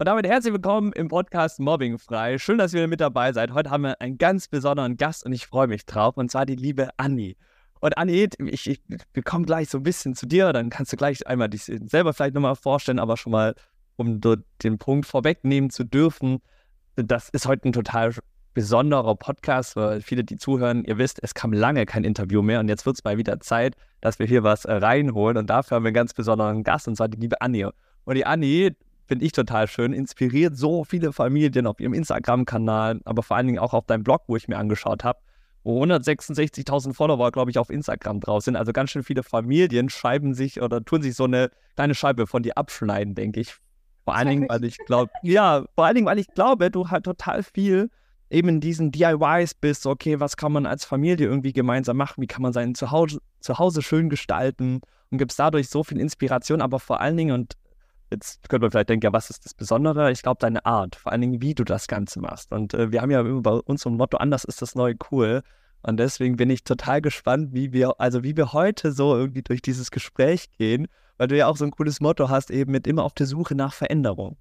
Und damit herzlich willkommen im Podcast Mobbing frei. Schön, dass ihr mit dabei seid. Heute haben wir einen ganz besonderen Gast und ich freue mich drauf. Und zwar die liebe Anni. Und Anni, ich, ich, wir kommen gleich so ein bisschen zu dir. Dann kannst du gleich einmal dich selber vielleicht nochmal vorstellen, aber schon mal, um den Punkt vorwegnehmen zu dürfen. Das ist heute ein total besonderer Podcast, weil viele, die zuhören, ihr wisst, es kam lange kein Interview mehr und jetzt wird es mal wieder Zeit, dass wir hier was äh, reinholen. Und dafür haben wir einen ganz besonderen Gast, und zwar die liebe Anni. Und die Anni, finde ich total schön, inspiriert so viele Familien auf ihrem Instagram-Kanal, aber vor allen Dingen auch auf deinem Blog, wo ich mir angeschaut habe, wo 166.000 Follower, glaube ich, auf Instagram drauf sind. Also ganz schön viele Familien schreiben sich oder tun sich so eine kleine Scheibe von dir abschneiden, denke ich. Vor allen Dingen, weil ich glaube, ja, vor allen Dingen, weil ich glaube, du halt total viel eben in diesen DIYs bist, okay, was kann man als Familie irgendwie gemeinsam machen, wie kann man sein Zuhause, Zuhause schön gestalten? Und gibst dadurch so viel Inspiration, aber vor allen Dingen, und Jetzt könnte man vielleicht denken, ja, was ist das Besondere? Ich glaube, deine Art, vor allen Dingen, wie du das Ganze machst. Und äh, wir haben ja immer bei uns so ein Motto, anders ist das neue cool. Und deswegen bin ich total gespannt, wie wir, also wie wir heute so irgendwie durch dieses Gespräch gehen, weil du ja auch so ein cooles Motto hast, eben mit immer auf der Suche nach Veränderung.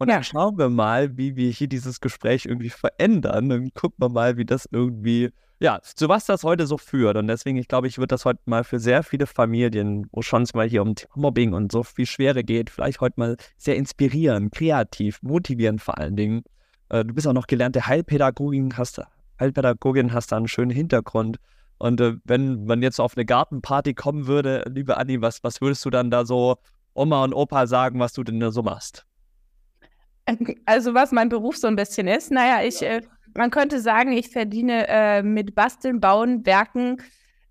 Und ja. dann schauen wir mal, wie wir hier dieses Gespräch irgendwie verändern. Dann gucken wir mal, wie das irgendwie ja, zu was das heute so führt. Und deswegen, ich glaube, ich würde das heute mal für sehr viele Familien, wo schon es mal hier um Mobbing und so viel Schwere geht, vielleicht heute mal sehr inspirieren, kreativ, motivieren vor allen Dingen. Äh, du bist auch noch gelernte Heilpädagogin, hast Heilpädagogin, hast da einen schönen Hintergrund. Und äh, wenn man jetzt auf eine Gartenparty kommen würde, liebe Anni, was, was würdest du dann da so Oma und Opa sagen, was du denn da so machst? Also was mein Beruf so ein bisschen ist, naja, ich äh, man könnte sagen, ich verdiene äh, mit Basteln, Bauen, Werken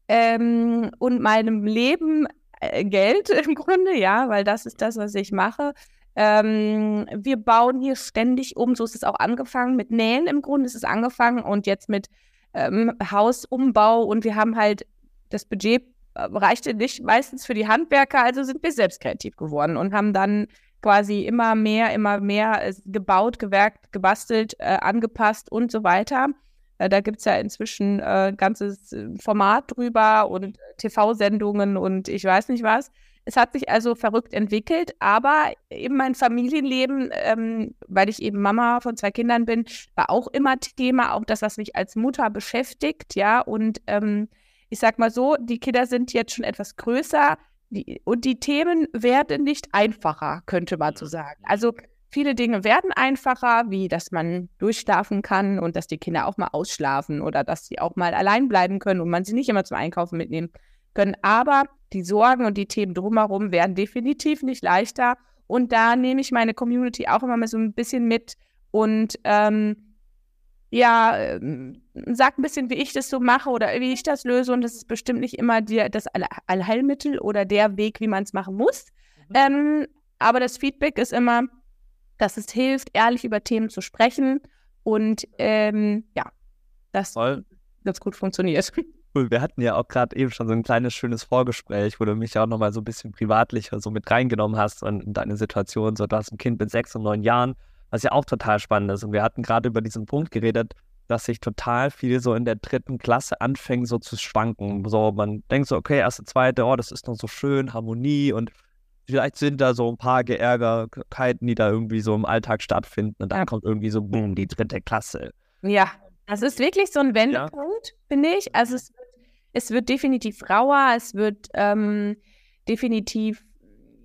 ähm, und meinem Leben äh, Geld im Grunde, ja, weil das ist das, was ich mache. Ähm, wir bauen hier ständig um, so ist es auch angefangen. Mit Nähen im Grunde. Ist es angefangen und jetzt mit ähm, Hausumbau. Und wir haben halt das Budget äh, reichte nicht meistens für die Handwerker, also sind wir selbst kreativ geworden und haben dann quasi immer mehr, immer mehr äh, gebaut, gewerkt, gebastelt, äh, angepasst und so weiter. Äh, da gibt es ja inzwischen ein äh, ganzes äh, Format drüber und TV-Sendungen und ich weiß nicht was. Es hat sich also verrückt entwickelt, aber eben mein Familienleben, ähm, weil ich eben Mama von zwei Kindern bin, war auch immer Thema, auch das, was mich als Mutter beschäftigt, ja. Und ähm, ich sag mal so, die Kinder sind jetzt schon etwas größer. Die, und die Themen werden nicht einfacher, könnte man so sagen. Also viele Dinge werden einfacher, wie dass man durchschlafen kann und dass die Kinder auch mal ausschlafen oder dass sie auch mal allein bleiben können und man sie nicht immer zum Einkaufen mitnehmen können. Aber die Sorgen und die Themen drumherum werden definitiv nicht leichter. Und da nehme ich meine Community auch immer mal so ein bisschen mit und ähm, ja, ähm, sag ein bisschen, wie ich das so mache oder wie ich das löse. Und das ist bestimmt nicht immer die, das Allheilmittel oder der Weg, wie man es machen muss. Mhm. Ähm, aber das Feedback ist immer, dass es hilft, ehrlich über Themen zu sprechen. Und ähm, ja, das Voll. ganz gut funktioniert. Cool, wir hatten ja auch gerade eben schon so ein kleines schönes Vorgespräch, wo du mich ja auch nochmal so ein bisschen privatlicher so mit reingenommen hast und deine Situation. So, du hast ein Kind mit sechs und neun Jahren was ja auch total spannend ist. Und wir hatten gerade über diesen Punkt geredet, dass sich total viel so in der dritten Klasse anfängt, so zu schwanken. So, man denkt so, okay, erste, zweite, oh, das ist noch so schön, Harmonie und vielleicht sind da so ein paar Geärgerkeiten, die da irgendwie so im Alltag stattfinden. Und dann kommt irgendwie so, boom, die dritte Klasse. Ja, das ist wirklich so ein Wendepunkt, ja. finde ich. Also es, es wird definitiv rauer, es wird ähm, definitiv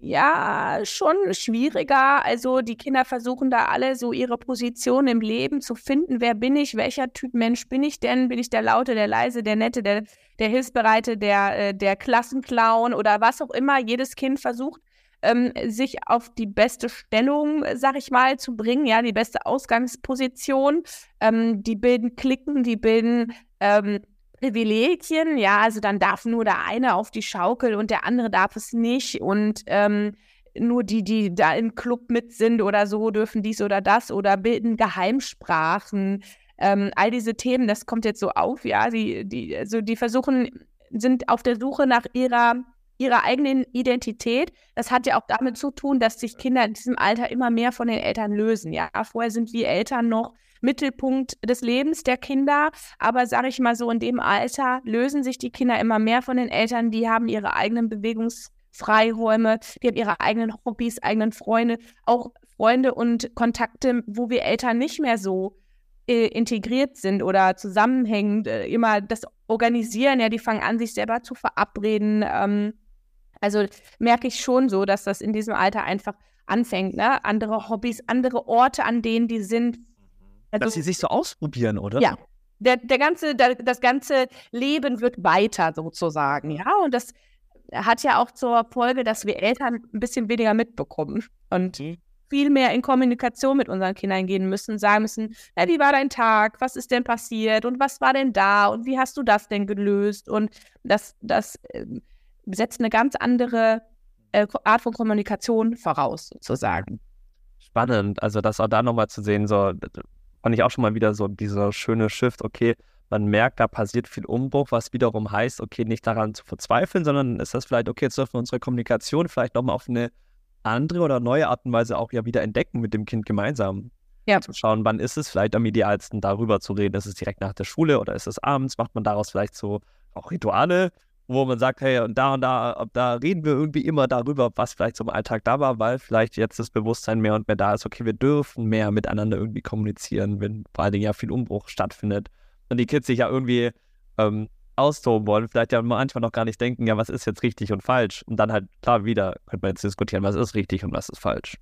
ja, schon schwieriger. Also die Kinder versuchen da alle so ihre Position im Leben zu finden. Wer bin ich? Welcher Typ Mensch bin ich denn? Bin ich der Laute, der Leise, der Nette, der, der Hilfsbereite, der, äh, der Klassenclown oder was auch immer? Jedes Kind versucht, ähm, sich auf die beste Stellung, sag ich mal, zu bringen, ja, die beste Ausgangsposition. Ähm, die bilden Klicken, die bilden ähm, Privilegien, ja, also dann darf nur der eine auf die Schaukel und der andere darf es nicht und ähm, nur die, die da im Club mit sind oder so, dürfen dies oder das oder bilden Geheimsprachen. Ähm, all diese Themen, das kommt jetzt so auf, ja, die, die, also die versuchen, sind auf der Suche nach ihrer, ihrer eigenen Identität. Das hat ja auch damit zu tun, dass sich Kinder in diesem Alter immer mehr von den Eltern lösen. Ja, vorher sind wir Eltern noch Mittelpunkt des Lebens der Kinder. Aber sage ich mal so, in dem Alter lösen sich die Kinder immer mehr von den Eltern. Die haben ihre eigenen Bewegungsfreiräume, die haben ihre eigenen Hobbys, eigenen Freunde. Auch Freunde und Kontakte, wo wir Eltern nicht mehr so äh, integriert sind oder zusammenhängend, äh, immer das Organisieren, ja, die fangen an, sich selber zu verabreden. Ähm, also merke ich schon so, dass das in diesem Alter einfach anfängt, ne? Andere Hobbys, andere Orte, an denen die sind. Also, dass sie sich so ausprobieren, oder? Ja. Der, der ganze, der, das ganze Leben wird weiter sozusagen, ja. Und das hat ja auch zur Folge, dass wir Eltern ein bisschen weniger mitbekommen und mhm. viel mehr in Kommunikation mit unseren Kindern gehen müssen, sagen müssen, hey, wie war dein Tag, was ist denn passiert und was war denn da und wie hast du das denn gelöst? Und das, das äh, setzt eine ganz andere äh, Art von Kommunikation voraus, sozusagen. Spannend, also das auch da nochmal zu sehen, so fand ich auch schon mal wieder so dieser schöne Shift, okay, man merkt, da passiert viel Umbruch, was wiederum heißt, okay, nicht daran zu verzweifeln, sondern ist das vielleicht, okay, jetzt dürfen wir unsere Kommunikation vielleicht nochmal auf eine andere oder neue Art und Weise auch ja wieder entdecken mit dem Kind gemeinsam. Ja. Zu schauen, wann ist es vielleicht am idealsten, darüber zu reden. Ist es direkt nach der Schule oder ist es abends? Macht man daraus vielleicht so auch Rituale, wo man sagt, hey, und da und da, da reden wir irgendwie immer darüber, was vielleicht im Alltag da war, weil vielleicht jetzt das Bewusstsein mehr und mehr da ist, okay, wir dürfen mehr miteinander irgendwie kommunizieren, wenn vor allen Dingen ja viel Umbruch stattfindet und die Kids sich ja irgendwie ähm, austoben wollen, vielleicht ja manchmal noch gar nicht denken, ja, was ist jetzt richtig und falsch? Und dann halt, klar, wieder könnte man jetzt diskutieren, was ist richtig und was ist falsch.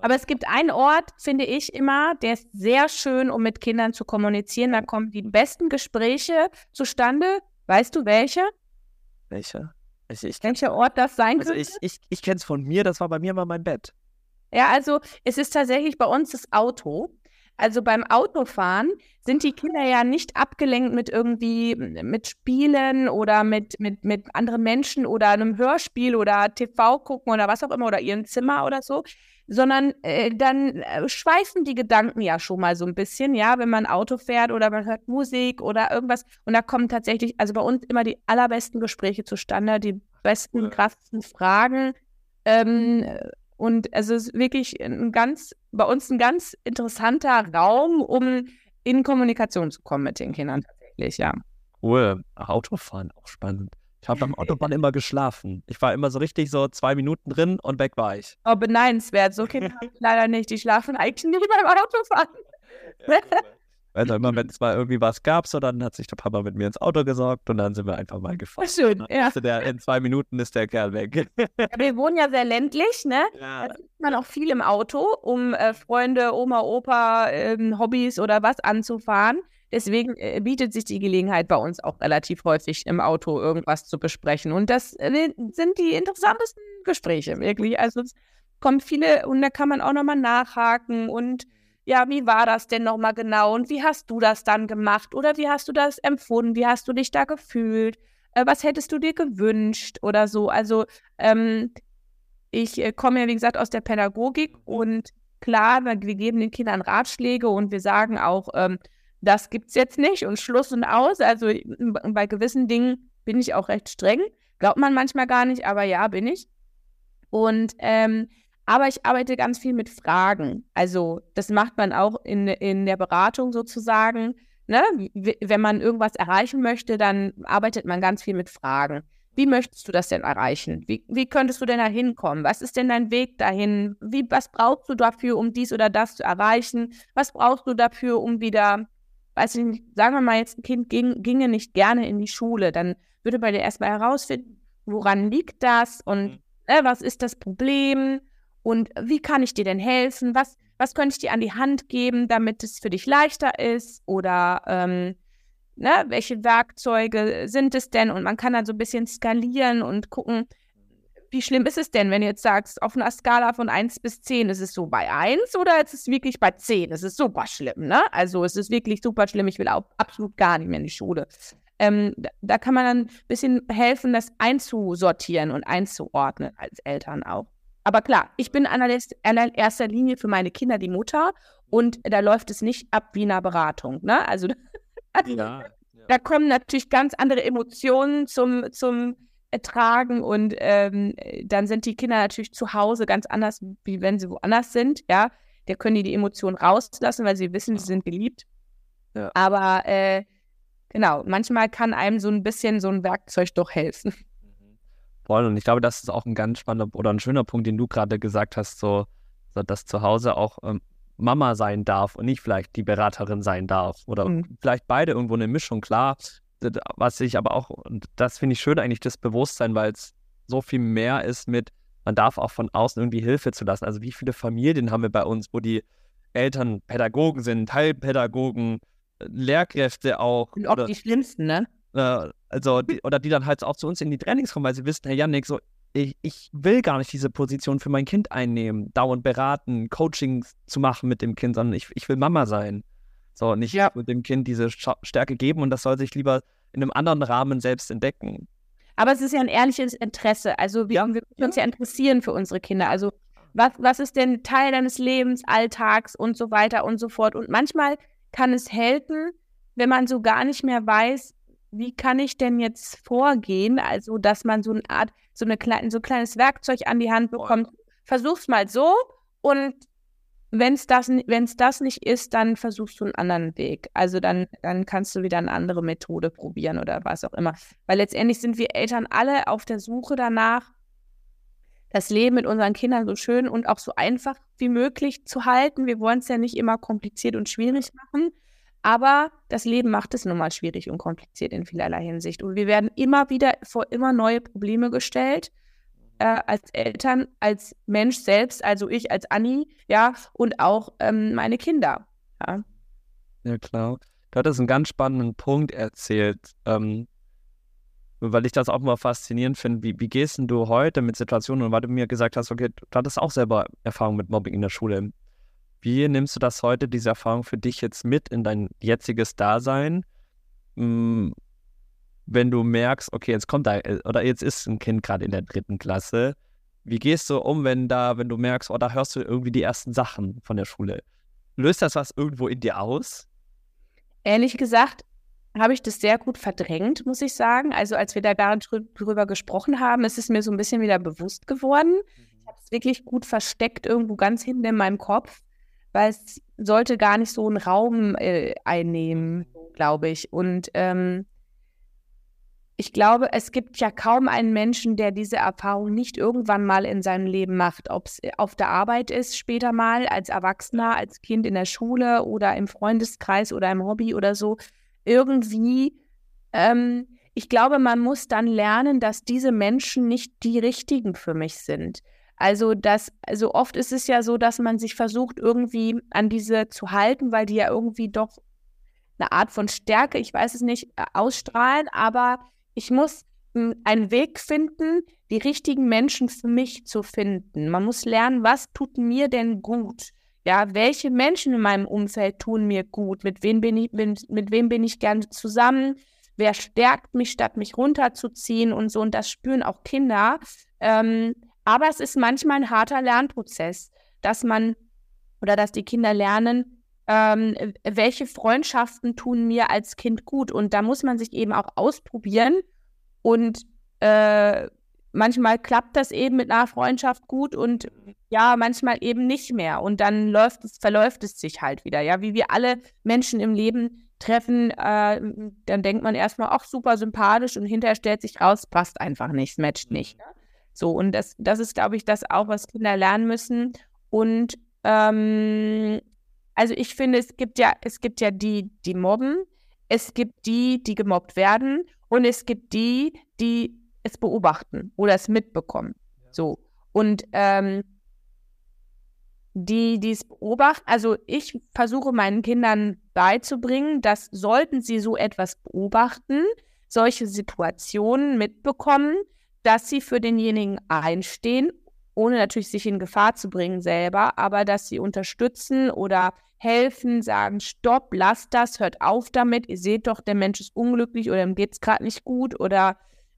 Aber es gibt einen Ort, finde ich immer, der ist sehr schön, um mit Kindern zu kommunizieren. Da kommen die besten Gespräche zustande. Weißt du welche? Welche? Ich, ich, Welcher Ort das sein also könnte? Ich, ich, ich kenne es von mir, das war bei mir mal mein Bett. Ja, also es ist tatsächlich bei uns das Auto. Also beim Autofahren sind die Kinder ja nicht abgelenkt mit irgendwie mit Spielen oder mit, mit, mit anderen Menschen oder einem Hörspiel oder TV gucken oder was auch immer oder ihrem Zimmer oder so, sondern äh, dann äh, schweifen die Gedanken ja schon mal so ein bisschen, ja, wenn man Auto fährt oder man hört Musik oder irgendwas und da kommen tatsächlich, also bei uns immer die allerbesten Gespräche zustande, die besten, krassesten Fragen. Ähm, und es ist wirklich ein ganz, bei uns ein ganz interessanter Raum, um in Kommunikation zu kommen mit den Kindern tatsächlich, ja. Cool. Autofahren, auch spannend. Ich habe beim Autobahn immer geschlafen. Ich war immer so richtig so zwei Minuten drin und weg war ich. Oh, beneidenswert. So Kinder habe ich leider nicht. Die schlafen eigentlich nie beim Autofahren. Ja, cool. Also immer, wenn es mal irgendwie was gab, so dann hat sich der Papa mit mir ins Auto gesorgt und dann sind wir einfach mal gefahren. Schön, ja. Der, in zwei Minuten ist der Kerl weg. Ja, wir wohnen ja sehr ländlich, ne? Ja. Da sitzt man auch viel im Auto, um äh, Freunde, Oma, Opa, äh, Hobbys oder was anzufahren. Deswegen äh, bietet sich die Gelegenheit bei uns auch relativ häufig im Auto irgendwas zu besprechen. Und das äh, sind die interessantesten Gespräche, wirklich. Also es kommen viele und da kann man auch nochmal nachhaken und ja, wie war das denn nochmal genau und wie hast du das dann gemacht oder wie hast du das empfunden, wie hast du dich da gefühlt, äh, was hättest du dir gewünscht oder so. Also ähm, ich äh, komme ja, wie gesagt, aus der Pädagogik und klar, wir geben den Kindern Ratschläge und wir sagen auch, ähm, das gibt es jetzt nicht und Schluss und aus. Also bei gewissen Dingen bin ich auch recht streng. Glaubt man manchmal gar nicht, aber ja, bin ich. Und ähm, aber ich arbeite ganz viel mit Fragen. Also das macht man auch in, in der Beratung sozusagen. Ne? Wenn man irgendwas erreichen möchte, dann arbeitet man ganz viel mit Fragen. Wie möchtest du das denn erreichen? Wie, wie könntest du denn da hinkommen? Was ist denn dein Weg dahin? Wie, was brauchst du dafür, um dies oder das zu erreichen? Was brauchst du dafür, um wieder, weiß ich nicht, sagen wir mal jetzt, ein Kind ging, ginge nicht gerne in die Schule, dann würde man ja erstmal herausfinden, woran liegt das und äh, was ist das Problem? Und wie kann ich dir denn helfen? Was, was könnte ich dir an die Hand geben, damit es für dich leichter ist? Oder ähm, ne, welche Werkzeuge sind es denn? Und man kann dann so ein bisschen skalieren und gucken, wie schlimm ist es denn, wenn du jetzt sagst, auf einer Skala von 1 bis 10, ist es so bei 1 oder ist es wirklich bei 10? Es ist super schlimm, ne? Also es ist wirklich super schlimm. Ich will auch absolut gar nicht mehr in die Schule. Ähm, da, kann man dann ein bisschen helfen, das einzusortieren und einzuordnen als Eltern auch. Aber klar, ich bin in erster Linie für meine Kinder die Mutter und da läuft es nicht ab wie eine Beratung. Ne? Also ja, da kommen natürlich ganz andere Emotionen zum, zum Ertragen und ähm, dann sind die Kinder natürlich zu Hause ganz anders, wie wenn sie woanders sind. Ja, da können die die Emotionen rauslassen, weil sie wissen, sie sind geliebt. Ja. Aber äh, genau, manchmal kann einem so ein bisschen so ein Werkzeug doch helfen. Voll. Und ich glaube, das ist auch ein ganz spannender oder ein schöner Punkt, den du gerade gesagt hast, so So, dass zu Hause auch ähm, Mama sein darf und nicht vielleicht die Beraterin sein darf. Oder mhm. vielleicht beide irgendwo eine Mischung, klar. Was ich aber auch, und das finde ich schön eigentlich, das Bewusstsein, weil es so viel mehr ist mit, man darf auch von außen irgendwie Hilfe zu lassen. Also wie viele Familien haben wir bei uns, wo die Eltern Pädagogen sind, Teilpädagogen, Lehrkräfte auch. Und auch oder, die schlimmsten, ne? Äh, also, die, oder die dann halt auch zu uns in die Trainings kommen, weil sie wissen, Herr Janik, so, ich, ich will gar nicht diese Position für mein Kind einnehmen, dauernd beraten, Coachings zu machen mit dem Kind, sondern ich, ich will Mama sein. So, nicht ja. mit dem Kind diese Stärke geben und das soll sich lieber in einem anderen Rahmen selbst entdecken. Aber es ist ja ein ehrliches Interesse. Also wir, ja. wir uns ja interessieren für unsere Kinder. Also was, was ist denn Teil deines Lebens, Alltags und so weiter und so fort. Und manchmal kann es helfen, wenn man so gar nicht mehr weiß, wie kann ich denn jetzt vorgehen? Also, dass man so eine Art, so, eine so ein kleines Werkzeug an die Hand bekommt. Versuch's mal so und wenn es das, wenn's das nicht ist, dann versuchst du einen anderen Weg. Also dann, dann kannst du wieder eine andere Methode probieren oder was auch immer. Weil letztendlich sind wir Eltern alle auf der Suche danach, das Leben mit unseren Kindern so schön und auch so einfach wie möglich zu halten. Wir wollen es ja nicht immer kompliziert und schwierig machen, aber das Leben macht es nun mal schwierig und kompliziert in vielerlei Hinsicht. Und wir werden immer wieder vor immer neue Probleme gestellt. Äh, als Eltern, als Mensch selbst, also ich als Anni, ja, und auch ähm, meine Kinder. Ja. ja, klar. Du hattest einen ganz spannenden Punkt erzählt, ähm, weil ich das auch mal faszinierend finde. Wie, wie gehst du heute mit Situationen, und weil du mir gesagt hast, okay, du hattest auch selber Erfahrung mit Mobbing in der Schule. Wie nimmst du das heute, diese Erfahrung für dich jetzt mit in dein jetziges Dasein? Hm, wenn du merkst, okay, jetzt kommt da, äh, oder jetzt ist ein Kind gerade in der dritten Klasse. Wie gehst du um, wenn da, wenn du merkst, oh, da hörst du irgendwie die ersten Sachen von der Schule? Löst das was irgendwo in dir aus? Ehrlich gesagt, habe ich das sehr gut verdrängt, muss ich sagen. Also als wir da darüber gesprochen haben, ist es mir so ein bisschen wieder bewusst geworden. Ich habe es wirklich gut versteckt, irgendwo ganz hinten in meinem Kopf, weil es sollte gar nicht so einen Raum äh, einnehmen, glaube ich. Und ähm, ich glaube, es gibt ja kaum einen Menschen, der diese Erfahrung nicht irgendwann mal in seinem Leben macht. Ob es auf der Arbeit ist, später mal, als Erwachsener, als Kind in der Schule oder im Freundeskreis oder im Hobby oder so irgendwie, ähm, ich glaube, man muss dann lernen, dass diese Menschen nicht die richtigen für mich sind. Also, das, also oft ist es ja so, dass man sich versucht, irgendwie an diese zu halten, weil die ja irgendwie doch eine Art von Stärke, ich weiß es nicht, äh, ausstrahlen, aber ich muss einen Weg finden, die richtigen Menschen für mich zu finden. Man muss lernen, was tut mir denn gut? Ja, welche Menschen in meinem Umfeld tun mir gut? Mit wem bin ich, mit, mit wem bin ich gerne zusammen? Wer stärkt mich, statt mich runterzuziehen und so? Und das spüren auch Kinder. Ähm, aber es ist manchmal ein harter Lernprozess, dass man oder dass die Kinder lernen, ähm, welche Freundschaften tun mir als Kind gut. Und da muss man sich eben auch ausprobieren. Und äh, manchmal klappt das eben mit einer Freundschaft gut und ja, manchmal eben nicht mehr. Und dann läuft es, verläuft es sich halt wieder. Ja, wie wir alle Menschen im Leben treffen, äh, dann denkt man erstmal, ach, super sympathisch und hinterher stellt sich raus, passt einfach nicht, matcht nicht. Ne? So, und das, das ist, glaube ich, das auch, was Kinder lernen müssen. Und ähm, also ich finde, es gibt ja, es gibt ja die, die mobben, es gibt die, die gemobbt werden und es gibt die, die es beobachten oder es mitbekommen. So. Und ähm, die dies beobachten, also ich versuche meinen Kindern beizubringen, dass sollten sie so etwas beobachten, solche Situationen mitbekommen, dass sie für denjenigen einstehen, ohne natürlich sich in Gefahr zu bringen selber, aber dass sie unterstützen oder helfen, sagen, stopp, lasst das, hört auf damit, ihr seht doch, der Mensch ist unglücklich oder ihm geht es gerade nicht gut oder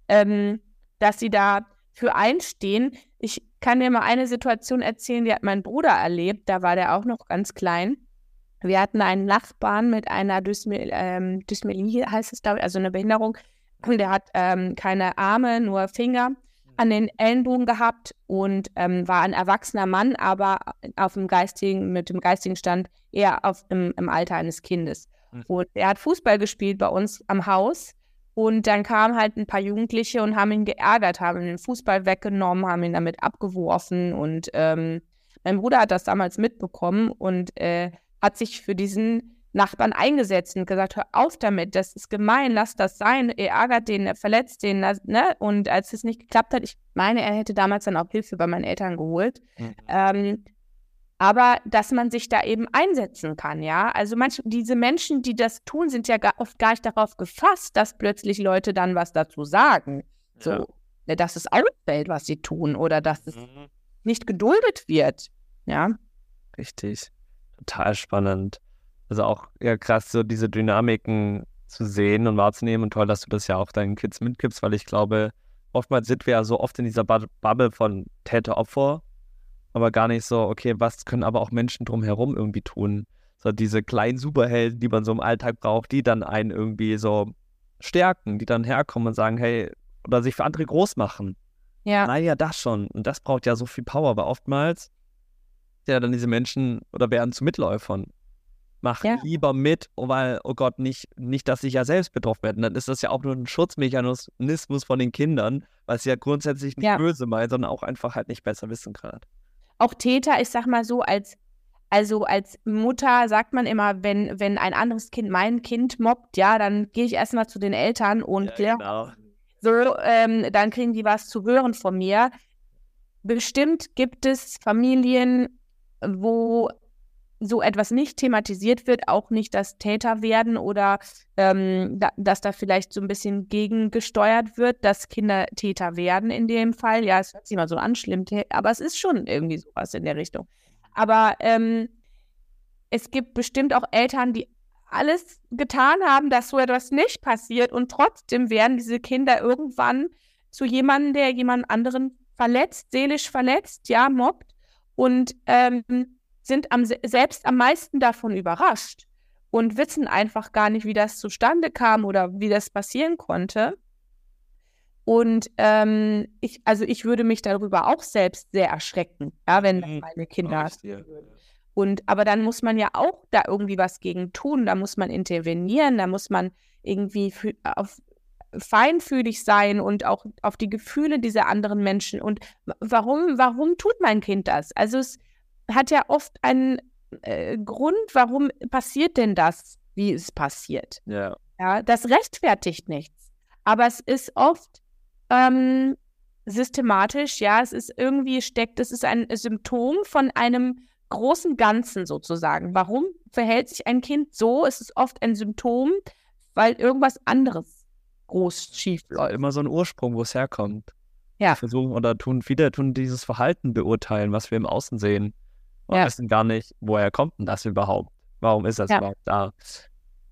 ähm, dass sie da für einstehen. Ich kann dir mal eine Situation erzählen, die hat mein Bruder erlebt, da war der auch noch ganz klein. Wir hatten einen Nachbarn mit einer Dysmel ähm, heißt es, glaube ich, also eine Behinderung. Und der hat ähm, keine Arme, nur Finger an den Ellenbogen gehabt und ähm, war ein erwachsener Mann, aber auf dem geistigen, mit dem geistigen Stand eher auf, im, im Alter eines Kindes. Mhm. Und er hat Fußball gespielt bei uns am Haus und dann kamen halt ein paar Jugendliche und haben ihn geärgert, haben ihn den Fußball weggenommen, haben ihn damit abgeworfen und ähm, Mein Bruder hat das damals mitbekommen und äh, hat sich für diesen Nachbarn eingesetzt und gesagt, hör auf damit, das ist gemein, lass das sein, er ärgert den, er verletzt den, ne? Und als es nicht geklappt hat, ich meine, er hätte damals dann auch Hilfe bei meinen Eltern geholt. Mhm. Ähm, aber dass man sich da eben einsetzen kann, ja. Also manch, diese Menschen, die das tun, sind ja gar, oft gar nicht darauf gefasst, dass plötzlich Leute dann was dazu sagen. So, ja. Dass es auffällt, was sie tun oder dass es mhm. nicht geduldet wird, ja. Richtig. Total spannend. Also auch ja krass, so diese Dynamiken zu sehen und wahrzunehmen. Und toll, dass du das ja auch deinen Kids mitgibst, weil ich glaube, oftmals sind wir ja so oft in dieser Bubble von Täter-Opfer, aber gar nicht so, okay, was können aber auch Menschen drumherum irgendwie tun? So diese kleinen Superhelden, die man so im Alltag braucht, die dann einen irgendwie so stärken, die dann herkommen und sagen, hey, oder sich für andere groß machen. Ja. Naja, das schon. Und das braucht ja so viel Power, aber oftmals ja dann diese Menschen oder werden zu Mitläufern mach ja. lieber mit, weil, oh Gott, nicht, nicht, dass ich ja selbst betroffen werde. Dann ist das ja auch nur ein Schutzmechanismus von den Kindern, was ja grundsätzlich nicht ja. böse meint, sondern auch einfach halt nicht besser wissen gerade. Auch Täter, ich sag mal so, als, also als Mutter sagt man immer, wenn, wenn ein anderes Kind mein Kind mobbt, ja, dann gehe ich erstmal zu den Eltern und ja, genau. so, ähm, dann kriegen die was zu hören von mir. Bestimmt gibt es Familien, wo so etwas nicht thematisiert wird, auch nicht das Täter werden oder ähm, da, dass da vielleicht so ein bisschen gegengesteuert wird, dass Kinder Täter werden in dem Fall. Ja, es hört sich mal so an, schlimm, aber es ist schon irgendwie sowas in der Richtung. Aber ähm, es gibt bestimmt auch Eltern, die alles getan haben, dass so etwas nicht passiert und trotzdem werden diese Kinder irgendwann zu jemandem, der jemand anderen verletzt, seelisch verletzt, ja, mobbt und ähm, sind am, selbst am meisten davon überrascht und wissen einfach gar nicht, wie das zustande kam oder wie das passieren konnte. Und ähm, ich, also ich würde mich darüber auch selbst sehr erschrecken, ja, wenn mhm. meine Kinder. Und aber dann muss man ja auch da irgendwie was gegen tun, da muss man intervenieren, da muss man irgendwie für, auf, feinfühlig sein und auch auf die Gefühle dieser anderen Menschen. Und warum, warum tut mein Kind das? Also es hat ja oft einen äh, Grund, warum passiert denn das, wie es passiert. Ja. ja. Das rechtfertigt nichts. Aber es ist oft ähm, systematisch, ja, es ist irgendwie steckt, es ist ein Symptom von einem großen Ganzen sozusagen. Warum verhält sich ein Kind so? Es ist oft ein Symptom, weil irgendwas anderes groß schief läuft. Immer so ein Ursprung, wo es herkommt. Ja. Versuchen oder tun viele tun dieses Verhalten beurteilen, was wir im Außen sehen. Wir ja. wissen gar nicht, woher kommt denn das überhaupt? Warum ist das ja. überhaupt da?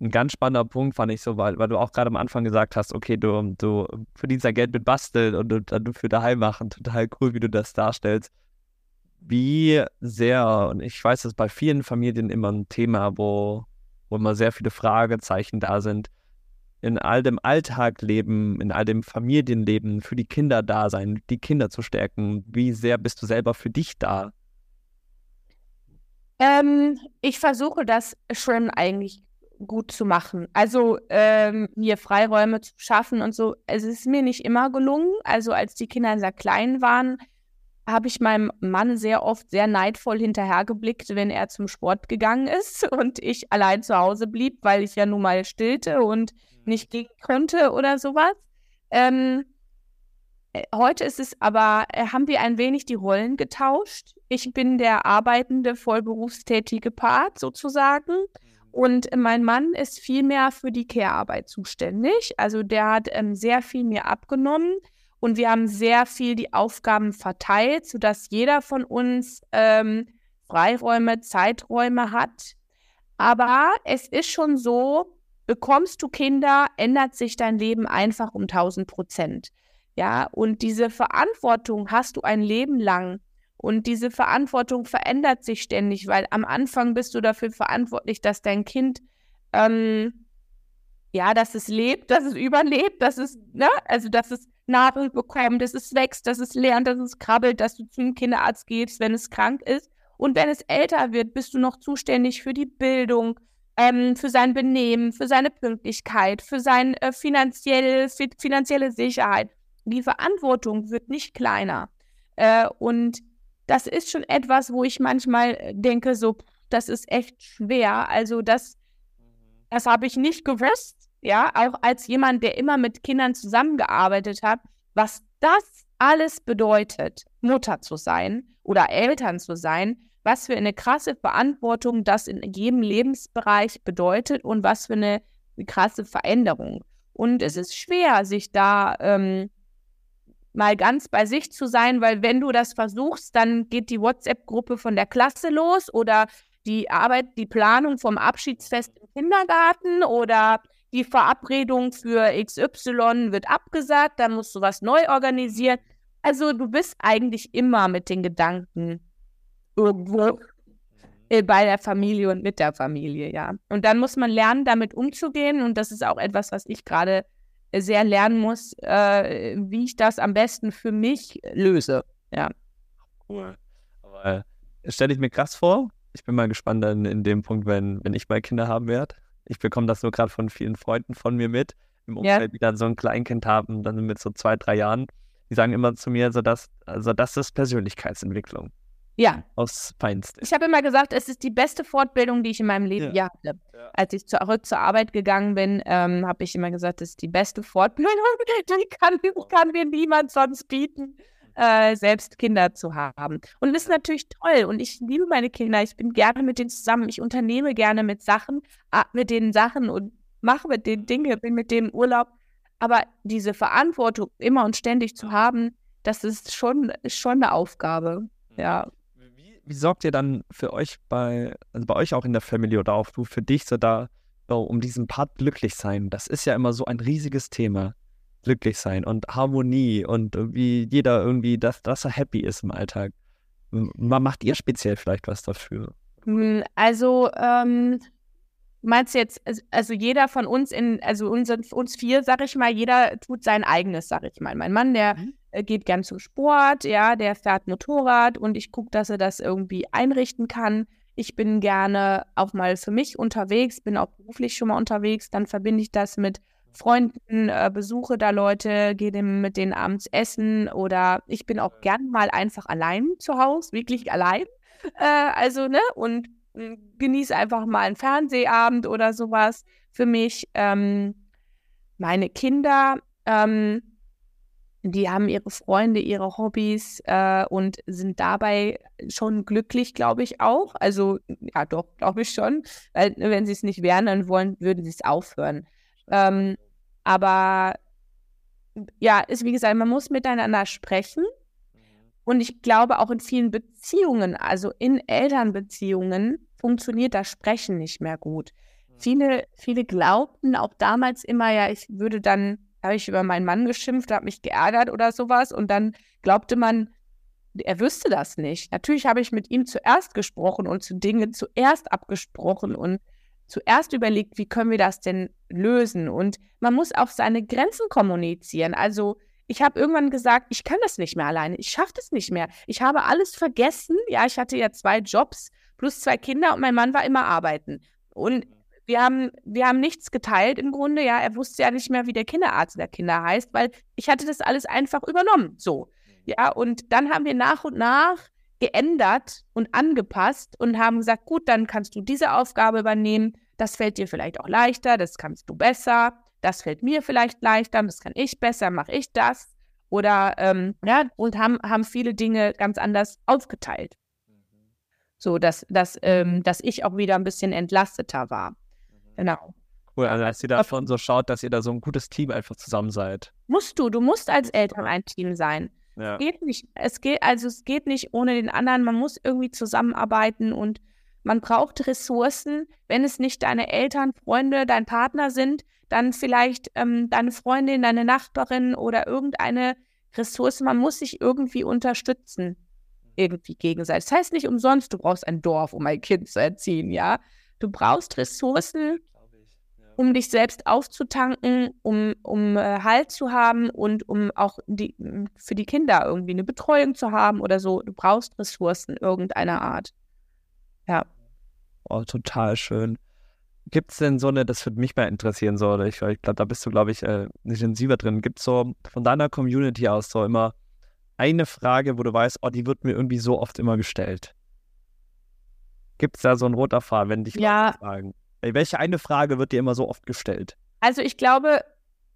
Ein ganz spannender Punkt fand ich so, weil, weil du auch gerade am Anfang gesagt hast, okay, du, du verdienst ja Geld mit Basteln und du, du für daheim machen. Total cool, wie du das darstellst. Wie sehr, und ich weiß, das ist bei vielen Familien immer ein Thema, wo, wo immer sehr viele Fragezeichen da sind, in all dem Alltagleben, in all dem Familienleben, für die Kinder da sein, die Kinder zu stärken. Wie sehr bist du selber für dich da? Ähm, ich versuche das schon eigentlich gut zu machen. Also ähm, mir Freiräume zu schaffen und so. Es ist mir nicht immer gelungen. Also als die Kinder sehr klein waren, habe ich meinem Mann sehr oft sehr neidvoll hinterhergeblickt, wenn er zum Sport gegangen ist und ich allein zu Hause blieb, weil ich ja nun mal stillte und mhm. nicht gehen konnte oder sowas. Ähm, äh, heute ist es aber, äh, haben wir ein wenig die Rollen getauscht. Ich bin der arbeitende, vollberufstätige Part sozusagen. Mhm. Und mein Mann ist viel mehr für die Care-Arbeit zuständig. Also der hat ähm, sehr viel mir abgenommen und wir haben sehr viel die Aufgaben verteilt, sodass jeder von uns ähm, Freiräume, Zeiträume hat. Aber es ist schon so, bekommst du Kinder, ändert sich dein Leben einfach um 1000 Prozent. Ja, und diese Verantwortung hast du ein Leben lang. Und diese Verantwortung verändert sich ständig, weil am Anfang bist du dafür verantwortlich, dass dein Kind, ähm, ja, dass es lebt, dass es überlebt, dass es, ne, also dass es Nahrung bekommt, dass es wächst, dass es lernt, dass es krabbelt, dass du zum Kinderarzt gehst, wenn es krank ist. Und wenn es älter wird, bist du noch zuständig für die Bildung, ähm, für sein Benehmen, für seine Pünktlichkeit, für seine äh, finanzielle, finanzielle Sicherheit die Verantwortung wird nicht kleiner. Äh, und das ist schon etwas, wo ich manchmal äh, denke, so, das ist echt schwer. Also das, das habe ich nicht gewusst, ja, auch als jemand, der immer mit Kindern zusammengearbeitet hat, was das alles bedeutet, Mutter zu sein oder Eltern zu sein, was für eine krasse Verantwortung das in jedem Lebensbereich bedeutet und was für eine krasse Veränderung. Und es ist schwer, sich da ähm, mal ganz bei sich zu sein, weil wenn du das versuchst, dann geht die WhatsApp-Gruppe von der Klasse los oder die Arbeit, die Planung vom Abschiedsfest im Kindergarten oder die Verabredung für XY wird abgesagt, dann musst du was neu organisieren. Also du bist eigentlich immer mit den Gedanken irgendwo äh, bei der Familie und mit der Familie, ja. Und dann muss man lernen, damit umzugehen. Und das ist auch etwas, was ich gerade sehr lernen muss, äh, wie ich das am besten für mich löse. Ja. Cool. Aber äh, stelle ich mir krass vor. Ich bin mal gespannt dann in dem Punkt, wenn, wenn ich mal Kinder haben werde. Ich bekomme das nur gerade von vielen Freunden von mir mit, im Umfeld, ja. die dann so ein Kleinkind haben, dann mit so zwei, drei Jahren. Die sagen immer zu mir, so dass, also das ist Persönlichkeitsentwicklung. Ja. Aus Feinste. Ich habe immer gesagt, es ist die beste Fortbildung, die ich in meinem Leben ja. hatte. Ja. Als ich zurück zur Arbeit gegangen bin, ähm, habe ich immer gesagt, es ist die beste Fortbildung, die kann, kann mir niemand sonst bieten, äh, selbst Kinder zu haben. Und das ist natürlich toll. Und ich liebe meine Kinder. Ich bin gerne mit denen zusammen. Ich unternehme gerne mit Sachen, mit denen Sachen und mache mit denen Dinge, bin mit denen Urlaub. Aber diese Verantwortung immer und ständig zu haben, das ist schon, ist schon eine Aufgabe. Ja wie sorgt ihr dann für euch bei, also bei euch auch in der Familie oder auch du für dich so da, so um diesen Part glücklich sein? Das ist ja immer so ein riesiges Thema. Glücklich sein und Harmonie und wie jeder irgendwie, dass, dass er happy ist im Alltag. Macht ihr speziell vielleicht was dafür? Hm, also, ähm, meinst du jetzt, also jeder von uns in, also uns, uns vier, sag ich mal, jeder tut sein eigenes, sag ich mal. Mein Mann, der mhm. Äh, geht gern zum Sport, ja, der fährt Motorrad und ich gucke, dass er das irgendwie einrichten kann. Ich bin gerne auch mal für mich unterwegs, bin auch beruflich schon mal unterwegs, dann verbinde ich das mit Freunden, äh, besuche da Leute, gehe mit denen abends essen oder ich bin auch gern mal einfach allein zu Hause, wirklich allein. Äh, also, ne, und hm, genieße einfach mal einen Fernsehabend oder sowas für mich. Ähm, meine Kinder, ähm, die haben ihre Freunde, ihre Hobbys äh, und sind dabei schon glücklich, glaube ich auch. Also ja, doch, glaube ich schon. Weil wenn sie es nicht wären, dann wollen, würden sie es aufhören. Ähm, aber ja, ist wie gesagt, man muss miteinander sprechen. Und ich glaube auch in vielen Beziehungen, also in Elternbeziehungen, funktioniert das Sprechen nicht mehr gut. Mhm. Viele, viele glaubten auch damals immer, ja, ich würde dann habe ich über meinen Mann geschimpft, habe mich geärgert oder sowas. Und dann glaubte man, er wüsste das nicht. Natürlich habe ich mit ihm zuerst gesprochen und zu Dingen zuerst abgesprochen und zuerst überlegt, wie können wir das denn lösen. Und man muss auch seine Grenzen kommunizieren. Also ich habe irgendwann gesagt, ich kann das nicht mehr alleine. Ich schaffe das nicht mehr. Ich habe alles vergessen. Ja, ich hatte ja zwei Jobs plus zwei Kinder und mein Mann war immer arbeiten. Und wir haben, wir haben nichts geteilt im Grunde. Ja, er wusste ja nicht mehr, wie der Kinderarzt der Kinder heißt, weil ich hatte das alles einfach übernommen. So. Mhm. Ja, und dann haben wir nach und nach geändert und angepasst und haben gesagt, gut, dann kannst du diese Aufgabe übernehmen. Das fällt dir vielleicht auch leichter, das kannst du besser. Das fällt mir vielleicht leichter, das kann ich besser, mache ich das. Oder ähm, ja, und haben, haben viele Dinge ganz anders aufgeteilt. Mhm. So, dass, dass, ähm, dass ich auch wieder ein bisschen entlasteter war. Genau. Cool, also dass ihr da schon so schaut, dass ihr da so ein gutes Team einfach zusammen seid. Musst du, du musst als Eltern ein Team sein. Ja. Geht nicht, es geht, also es geht nicht ohne den anderen, man muss irgendwie zusammenarbeiten und man braucht Ressourcen. Wenn es nicht deine Eltern, Freunde, dein Partner sind, dann vielleicht ähm, deine Freundin, deine Nachbarin oder irgendeine Ressource. Man muss sich irgendwie unterstützen, irgendwie gegenseitig. Das heißt nicht umsonst, du brauchst ein Dorf, um ein Kind zu erziehen, ja. Du brauchst Ressourcen, um dich selbst aufzutanken, um, um äh, Halt zu haben und um auch die, für die Kinder irgendwie eine Betreuung zu haben oder so. Du brauchst Ressourcen irgendeiner Art. Ja. Oh, total schön. Gibt es denn so eine, das würde mich mal interessieren, so, ich, ich glaube, da bist du, glaube ich, äh, intensiver drin. Gibt es so von deiner Community aus so immer eine Frage, wo du weißt, oh, die wird mir irgendwie so oft immer gestellt? Gibt es da so ein roter Faden, wenn dich ja. Fragen? Welche eine Frage wird dir immer so oft gestellt? Also ich glaube,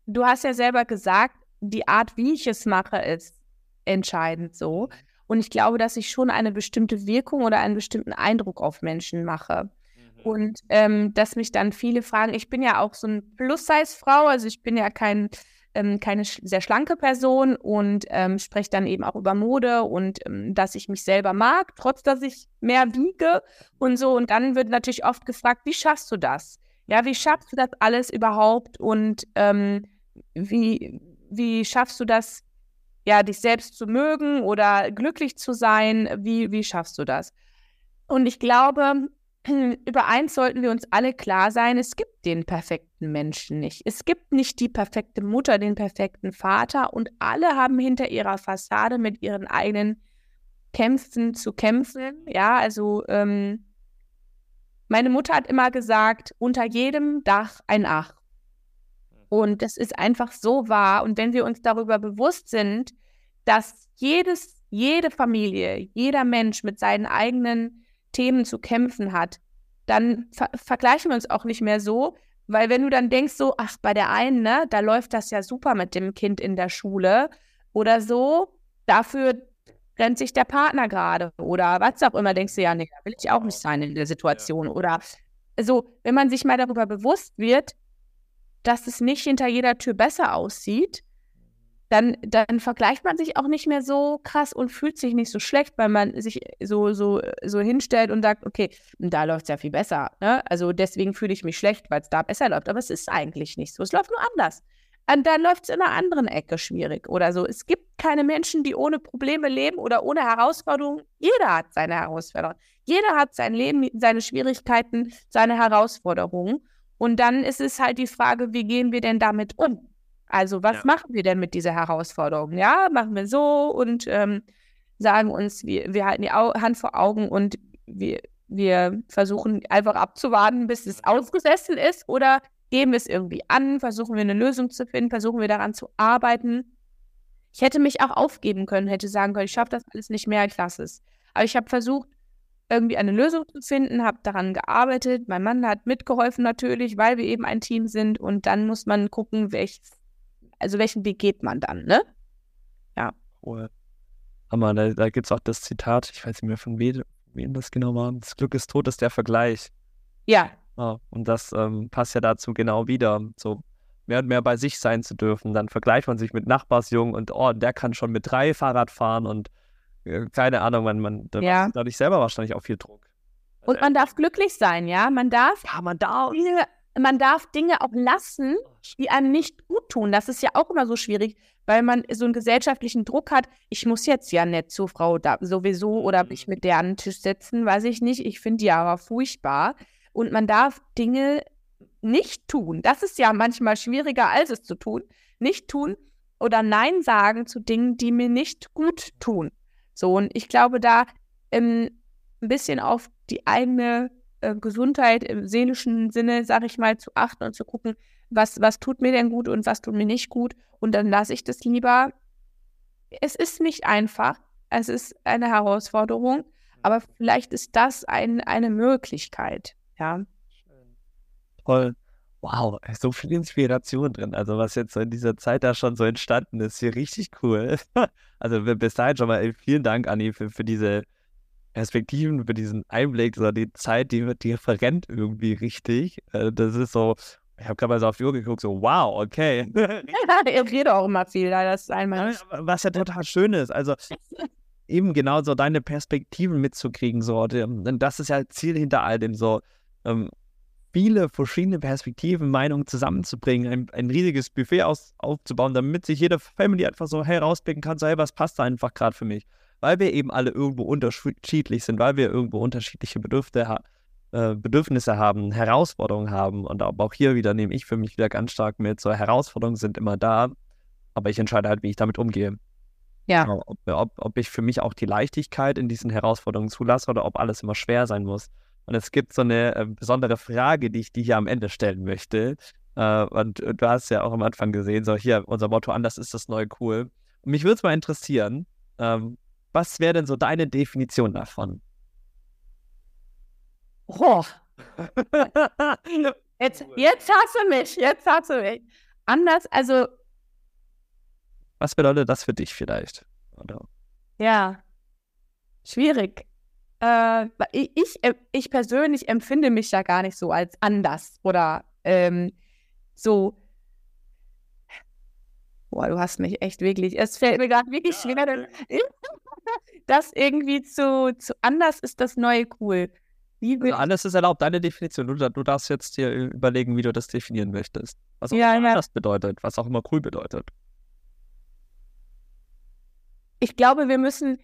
du hast ja selber gesagt, die Art, wie ich es mache, ist entscheidend so. Und ich glaube, dass ich schon eine bestimmte Wirkung oder einen bestimmten Eindruck auf Menschen mache. Mhm. Und ähm, dass mich dann viele fragen, ich bin ja auch so eine Plus-Size-Frau, also ich bin ja kein ähm, keine sehr schlanke Person und ähm, spreche dann eben auch über Mode und ähm, dass ich mich selber mag, trotz dass ich mehr wiege und so. Und dann wird natürlich oft gefragt, wie schaffst du das? Ja, wie schaffst du das alles überhaupt und ähm, wie, wie schaffst du das, ja, dich selbst zu mögen oder glücklich zu sein? Wie, wie schaffst du das? Und ich glaube, über eins sollten wir uns alle klar sein, es gibt den perfekten Menschen nicht. Es gibt nicht die perfekte Mutter, den perfekten Vater und alle haben hinter ihrer Fassade mit ihren eigenen Kämpfen zu kämpfen. Ja, also ähm, meine Mutter hat immer gesagt, unter jedem Dach ein Ach. Und das ist einfach so wahr. Und wenn wir uns darüber bewusst sind, dass jedes, jede Familie, jeder Mensch mit seinen eigenen Themen zu kämpfen hat, dann ver vergleichen wir uns auch nicht mehr so, weil wenn du dann denkst so, ach, bei der einen, ne, da läuft das ja super mit dem Kind in der Schule oder so, dafür rennt sich der Partner gerade oder was auch immer, denkst du ja, nee, da will ich auch nicht sein in der Situation oder so, wenn man sich mal darüber bewusst wird, dass es nicht hinter jeder Tür besser aussieht, dann, dann vergleicht man sich auch nicht mehr so krass und fühlt sich nicht so schlecht, weil man sich so, so, so hinstellt und sagt, okay, da läuft es ja viel besser. Ne? Also deswegen fühle ich mich schlecht, weil es da besser läuft. Aber es ist eigentlich nicht so. Es läuft nur anders. Und dann läuft es in einer anderen Ecke schwierig oder so. Es gibt keine Menschen, die ohne Probleme leben oder ohne Herausforderungen. Jeder hat seine Herausforderungen. Jeder hat sein Leben, seine Schwierigkeiten, seine Herausforderungen. Und dann ist es halt die Frage, wie gehen wir denn damit um? Also was ja. machen wir denn mit dieser Herausforderung? Ja, machen wir so und ähm, sagen uns, wir, wir halten die Au Hand vor Augen und wir, wir versuchen einfach abzuwarten, bis es ausgesessen ist oder geben wir es irgendwie an, versuchen wir eine Lösung zu finden, versuchen wir daran zu arbeiten. Ich hätte mich auch aufgeben können, hätte sagen können, ich schaffe das alles nicht mehr, ich lasse es. Aber ich habe versucht, irgendwie eine Lösung zu finden, habe daran gearbeitet. Mein Mann hat mitgeholfen natürlich, weil wir eben ein Team sind. Und dann muss man gucken, welches also welchen Weg geht man dann, ne? Ja. Cool. Hammer, da, da gibt es auch das Zitat, ich weiß nicht mehr von wem, wem das genau war. Das Glück ist tot, ist der Vergleich. Ja. ja und das ähm, passt ja dazu genau wieder. So mehr und mehr bei sich sein zu dürfen. Dann vergleicht man sich mit Nachbarsjungen und oh, der kann schon mit drei Fahrrad fahren und äh, keine Ahnung, man, man da ja. dadurch selber wahrscheinlich auch viel Druck. Und man darf glücklich sein, ja. Man darf. Ja, man darf man darf Dinge auch lassen, die einem nicht gut tun. Das ist ja auch immer so schwierig, weil man so einen gesellschaftlichen Druck hat. Ich muss jetzt ja nicht zur Frau da sowieso oder mhm. mich mit der an den Tisch setzen, weiß ich nicht. Ich finde die aber furchtbar. Und man darf Dinge nicht tun. Das ist ja manchmal schwieriger, als es zu tun. Nicht tun oder Nein sagen zu Dingen, die mir nicht gut tun. So, und ich glaube, da ähm, ein bisschen auf die eigene äh, Gesundheit im seelischen Sinne, sag ich mal, zu achten und zu gucken, was, was tut mir denn gut und was tut mir nicht gut. Und dann lasse ich das lieber. Es ist nicht einfach. Es ist eine Herausforderung. Aber vielleicht ist das ein, eine Möglichkeit. Ja. Toll. Wow, so viel Inspiration drin. Also, was jetzt so in dieser Zeit da schon so entstanden ist, hier richtig cool. Also, bis dahin schon mal vielen Dank, Anni, für, für diese Perspektiven, für diesen Einblick, so die Zeit, die, die verrennt irgendwie richtig. Äh, das ist so, ich habe gerade mal so auf die Uhr geguckt, so wow, okay. Ich rede auch immer viel, das ist einmal. Was ja total schön ist, also eben genau so deine Perspektiven mitzukriegen, so, und das ist ja Ziel hinter all dem, so ähm, viele verschiedene Perspektiven, Meinungen zusammenzubringen, ein, ein riesiges Buffet aus, aufzubauen, damit sich jede Family einfach so herausblicken kann, so hey, was passt da einfach gerade für mich weil wir eben alle irgendwo unterschiedlich sind, weil wir irgendwo unterschiedliche Bedürfnisse, äh, Bedürfnisse haben, Herausforderungen haben. Und auch hier wieder nehme ich für mich wieder ganz stark mit, so Herausforderungen sind immer da, aber ich entscheide halt, wie ich damit umgehe. Ja. Ob, ob, ob ich für mich auch die Leichtigkeit in diesen Herausforderungen zulasse oder ob alles immer schwer sein muss. Und es gibt so eine äh, besondere Frage, die ich dir hier am Ende stellen möchte. Äh, und, du hast ja auch am Anfang gesehen, so hier, unser Motto, anders ist das neue cool. Und mich würde es mal interessieren, Ähm, was wäre denn so deine Definition davon? Oh. jetzt, jetzt hast du mich, jetzt hast du mich. Anders, also. Was bedeutet das für dich vielleicht? Oder? Ja, schwierig. Äh, ich, ich persönlich empfinde mich ja gar nicht so als anders oder ähm, so. Boah, du hast mich echt wirklich. Es fällt mir gerade wirklich ja, schwer. Das irgendwie zu, zu anders ist das neue cool. Also anders ist erlaubt, deine Definition. Du, du, darfst jetzt hier überlegen, wie du das definieren möchtest. Was auch ja, immer anders bedeutet, was auch immer cool bedeutet. Ich glaube, wir müssen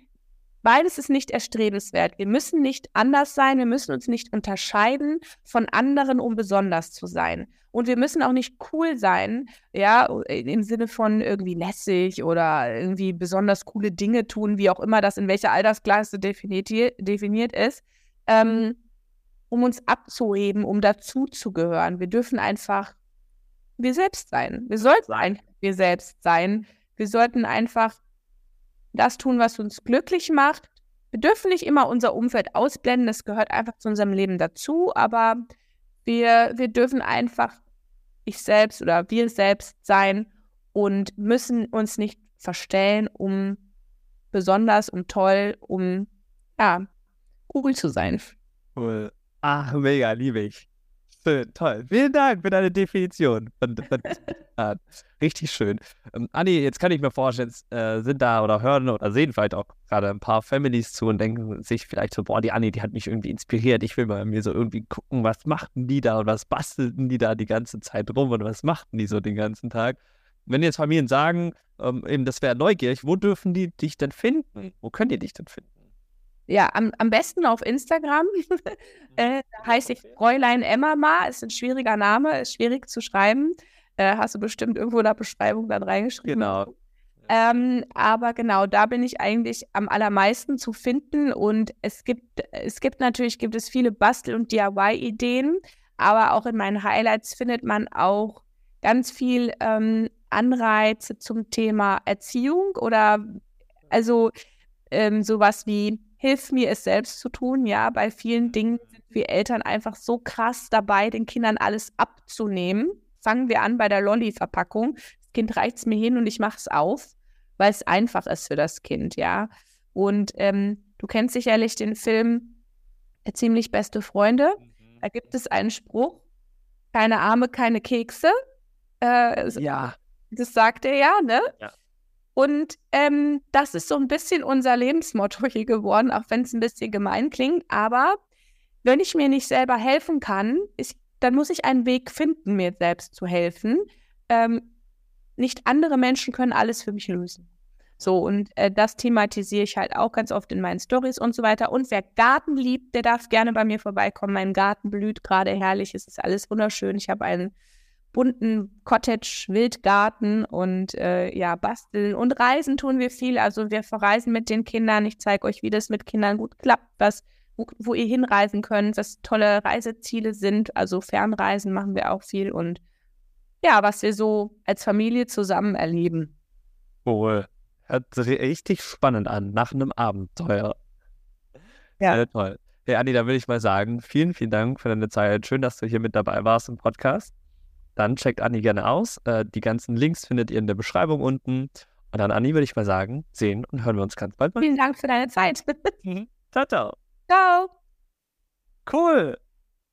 Beides ist nicht erstrebenswert. Wir müssen nicht anders sein, wir müssen uns nicht unterscheiden von anderen, um besonders zu sein. Und wir müssen auch nicht cool sein, ja, im Sinne von irgendwie lässig oder irgendwie besonders coole Dinge tun, wie auch immer das in welcher Altersklasse definiert, definiert ist, ähm, um uns abzuheben, um dazuzugehören. Wir dürfen einfach wir selbst sein. Wir sollten einfach wir selbst sein. Wir sollten einfach das tun, was uns glücklich macht. Wir dürfen nicht immer unser Umfeld ausblenden, das gehört einfach zu unserem Leben dazu, aber wir, wir dürfen einfach ich selbst oder wir selbst sein und müssen uns nicht verstellen, um besonders, um toll, um ja, cool zu sein. Cool. Ah, mega, liebe ich. Schön, toll. Vielen Dank für deine Definition. Richtig schön. Ähm, Anni, jetzt kann ich mir vorstellen, äh, sind da oder hören oder sehen vielleicht auch gerade ein paar Families zu und denken sich vielleicht so, boah, die Anni, die hat mich irgendwie inspiriert. Ich will mal mir so irgendwie gucken, was machten die da und was bastelten die da die ganze Zeit rum und was machten die so den ganzen Tag. Wenn jetzt Familien sagen, ähm, eben, das wäre neugierig, wo dürfen die dich denn finden? Wo können die dich denn finden? Ja, am, am besten auf Instagram. äh, da heiße ich Fräulein Emma Ma. Ist ein schwieriger Name, ist schwierig zu schreiben. Äh, hast du bestimmt irgendwo in der Beschreibung dann reingeschrieben. Genau. Ähm, aber genau, da bin ich eigentlich am allermeisten zu finden. Und es gibt, es gibt natürlich, gibt es viele Bastel- und DIY-Ideen, aber auch in meinen Highlights findet man auch ganz viel ähm, Anreize zum Thema Erziehung oder also ähm, sowas wie hilf mir, es selbst zu tun. Ja, bei vielen Dingen sind wir Eltern einfach so krass dabei, den Kindern alles abzunehmen. Fangen wir an bei der Lolli-Verpackung. Das Kind reicht es mir hin und ich mache es auf, weil es einfach ist für das Kind, ja. Und ähm, du kennst sicherlich den Film Ziemlich beste Freunde. Mhm. Da gibt es einen Spruch: Keine Arme, keine Kekse. Äh, ja. Das sagt er ja, ne? Ja. Und ähm, das ist so ein bisschen unser Lebensmotto hier geworden, auch wenn es ein bisschen gemein klingt. Aber wenn ich mir nicht selber helfen kann, ist, dann muss ich einen Weg finden, mir selbst zu helfen. Ähm, nicht andere Menschen können alles für mich lösen. So, und äh, das thematisiere ich halt auch ganz oft in meinen Stories und so weiter. Und wer Garten liebt, der darf gerne bei mir vorbeikommen. Mein Garten blüht gerade herrlich, es ist alles wunderschön. Ich habe einen bunten Cottage-Wildgarten und äh, ja, basteln und reisen tun wir viel. Also wir verreisen mit den Kindern. Ich zeige euch, wie das mit Kindern gut klappt, was, wo, wo, ihr hinreisen könnt, was tolle Reiseziele sind. Also Fernreisen machen wir auch viel und ja, was wir so als Familie zusammen erleben. Cool. Hört sich richtig spannend an, nach einem Abenteuer. Ja. Sehr toll. Hey Anni, da will ich mal sagen, vielen, vielen Dank für deine Zeit. Schön, dass du hier mit dabei warst im Podcast dann checkt Anni gerne aus. Äh, die ganzen Links findet ihr in der Beschreibung unten. Und dann, Anni, würde ich mal sagen, sehen und hören wir uns ganz bald mal. Vielen Dank für deine Zeit. ciao, ciao. Ciao. Cool.